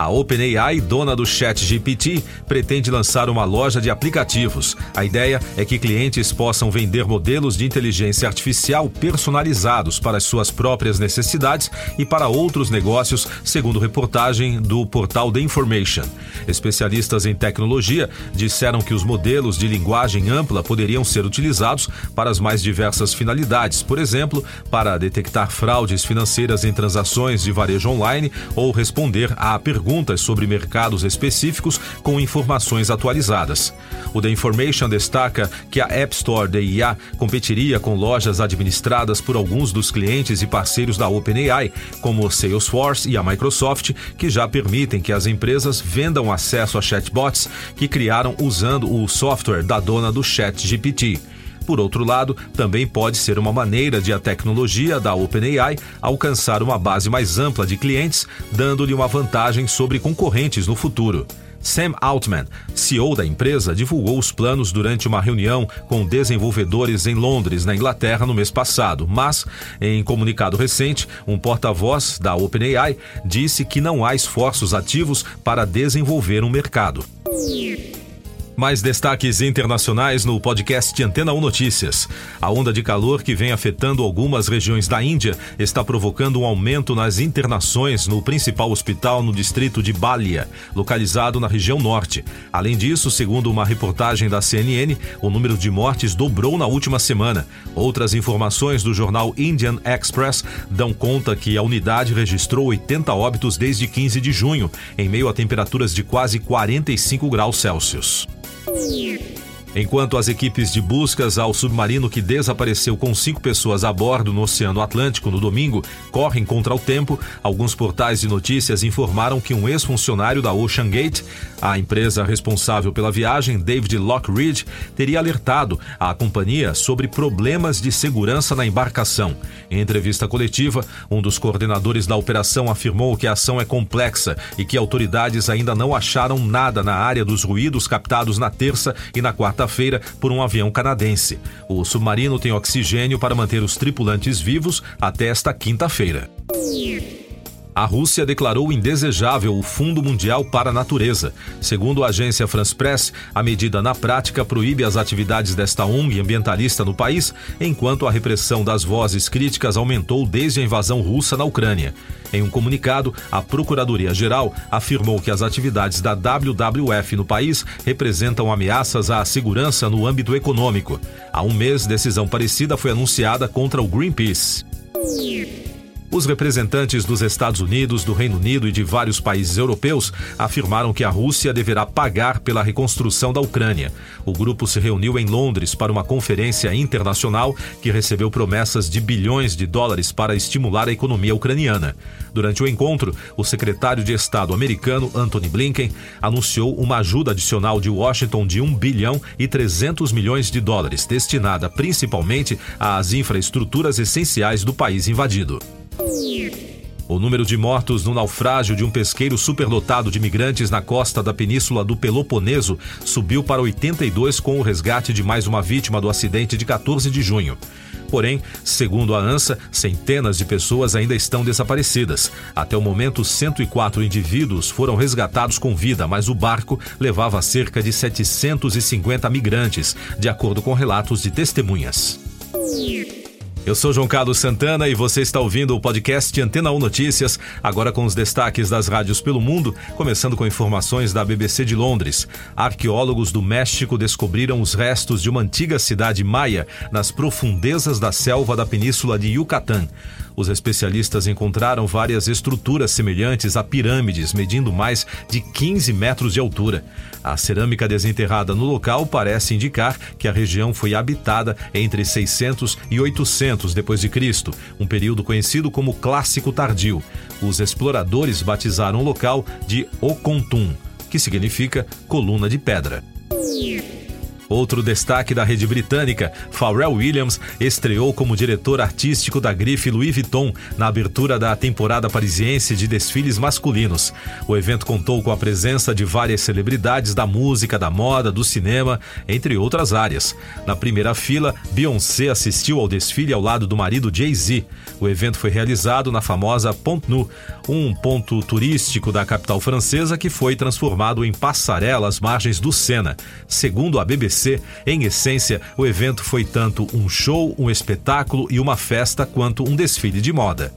A OpenAI, dona do ChatGPT, pretende lançar uma loja de aplicativos. A ideia é que clientes possam vender modelos de inteligência artificial personalizados para as suas próprias necessidades e para outros negócios, segundo reportagem do portal The Information. Especialistas em tecnologia disseram que os modelos de linguagem ampla poderiam ser utilizados para as mais diversas finalidades, por exemplo, para detectar fraudes financeiras em transações de varejo online ou responder a perguntas perguntas sobre mercados específicos com informações atualizadas. O The Information destaca que a App Store da IA competiria com lojas administradas por alguns dos clientes e parceiros da OpenAI, como o Salesforce e a Microsoft, que já permitem que as empresas vendam acesso a chatbots que criaram usando o software da dona do ChatGPT. Por outro lado, também pode ser uma maneira de a tecnologia da OpenAI alcançar uma base mais ampla de clientes, dando-lhe uma vantagem sobre concorrentes no futuro. Sam Altman, CEO da empresa, divulgou os planos durante uma reunião com desenvolvedores em Londres, na Inglaterra, no mês passado. Mas, em comunicado recente, um porta-voz da OpenAI disse que não há esforços ativos para desenvolver um mercado. Mais destaques internacionais no podcast Antena 1 Notícias. A onda de calor que vem afetando algumas regiões da Índia está provocando um aumento nas internações no principal hospital no distrito de Balia, localizado na região norte. Além disso, segundo uma reportagem da CNN, o número de mortes dobrou na última semana. Outras informações do jornal Indian Express dão conta que a unidade registrou 80 óbitos desde 15 de junho, em meio a temperaturas de quase 45 graus Celsius. Yeah. Enquanto as equipes de buscas ao submarino que desapareceu com cinco pessoas a bordo no Oceano Atlântico no domingo correm contra o tempo, alguns portais de notícias informaram que um ex-funcionário da Ocean Gate, a empresa responsável pela viagem, David Lockridge, teria alertado a companhia sobre problemas de segurança na embarcação. Em entrevista coletiva, um dos coordenadores da operação afirmou que a ação é complexa e que autoridades ainda não acharam nada na área dos ruídos captados na terça e na quarta quarta-feira por um avião canadense. O submarino tem oxigênio para manter os tripulantes vivos até esta quinta-feira. A Rússia declarou indesejável o Fundo Mundial para a Natureza. Segundo a agência France Press, a medida na prática proíbe as atividades desta ONG ambientalista no país, enquanto a repressão das vozes críticas aumentou desde a invasão russa na Ucrânia. Em um comunicado, a Procuradoria-Geral afirmou que as atividades da WWF no país representam ameaças à segurança no âmbito econômico. Há um mês, decisão parecida foi anunciada contra o Greenpeace. Os representantes dos Estados Unidos, do Reino Unido e de vários países europeus afirmaram que a Rússia deverá pagar pela reconstrução da Ucrânia. O grupo se reuniu em Londres para uma conferência internacional que recebeu promessas de bilhões de dólares para estimular a economia ucraniana. Durante o encontro, o secretário de Estado americano, Anthony Blinken, anunciou uma ajuda adicional de Washington de 1 bilhão e 300 milhões de dólares, destinada principalmente às infraestruturas essenciais do país invadido. O número de mortos no naufrágio de um pesqueiro superlotado de migrantes na costa da península do Peloponeso subiu para 82 com o resgate de mais uma vítima do acidente de 14 de junho. Porém, segundo a ANSA, centenas de pessoas ainda estão desaparecidas. Até o momento, 104 indivíduos foram resgatados com vida, mas o barco levava cerca de 750 migrantes, de acordo com relatos de testemunhas. Eu sou João Carlos Santana e você está ouvindo o podcast Antena 1 Notícias, agora com os destaques das rádios pelo mundo, começando com informações da BBC de Londres. Arqueólogos do México descobriram os restos de uma antiga cidade maia nas profundezas da selva da península de Yucatán. Os especialistas encontraram várias estruturas semelhantes a pirâmides, medindo mais de 15 metros de altura. A cerâmica desenterrada no local parece indicar que a região foi habitada entre 600 e 800 depois de Cristo, um período conhecido como Clássico Tardio. Os exploradores batizaram o local de Ocontum, que significa coluna de pedra. Outro destaque da rede britânica, Pharrell Williams estreou como diretor artístico da grife Louis Vuitton na abertura da temporada parisiense de desfiles masculinos. O evento contou com a presença de várias celebridades da música, da moda, do cinema, entre outras áreas. Na primeira fila, Beyoncé assistiu ao desfile ao lado do marido Jay-Z. O evento foi realizado na famosa Pont Nou, um ponto turístico da capital francesa que foi transformado em passarela às margens do Sena. Segundo a BBC, em essência, o evento foi tanto um show, um espetáculo e uma festa quanto um desfile de moda.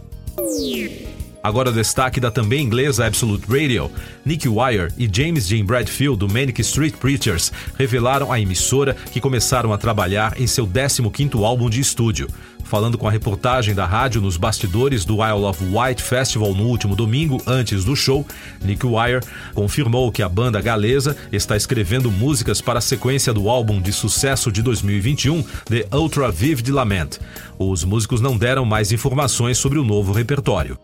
Agora destaque da também inglesa Absolute Radio. Nick Wire e James Jean Bradfield, do Manic Street Preachers, revelaram à emissora que começaram a trabalhar em seu 15º álbum de estúdio. Falando com a reportagem da rádio nos bastidores do Isle of Wight Festival no último domingo, antes do show, Nick Wire confirmou que a banda galesa está escrevendo músicas para a sequência do álbum de sucesso de 2021, The Ultra Vivid Lament. Os músicos não deram mais informações sobre o novo repertório.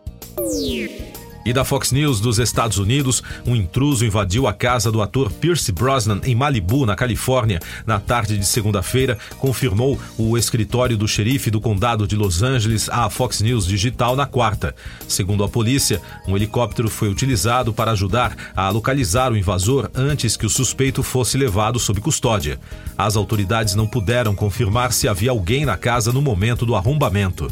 E da Fox News dos Estados Unidos, um intruso invadiu a casa do ator Pierce Brosnan em Malibu, na Califórnia, na tarde de segunda-feira, confirmou o escritório do xerife do condado de Los Angeles à Fox News Digital na quarta. Segundo a polícia, um helicóptero foi utilizado para ajudar a localizar o invasor antes que o suspeito fosse levado sob custódia. As autoridades não puderam confirmar se havia alguém na casa no momento do arrombamento.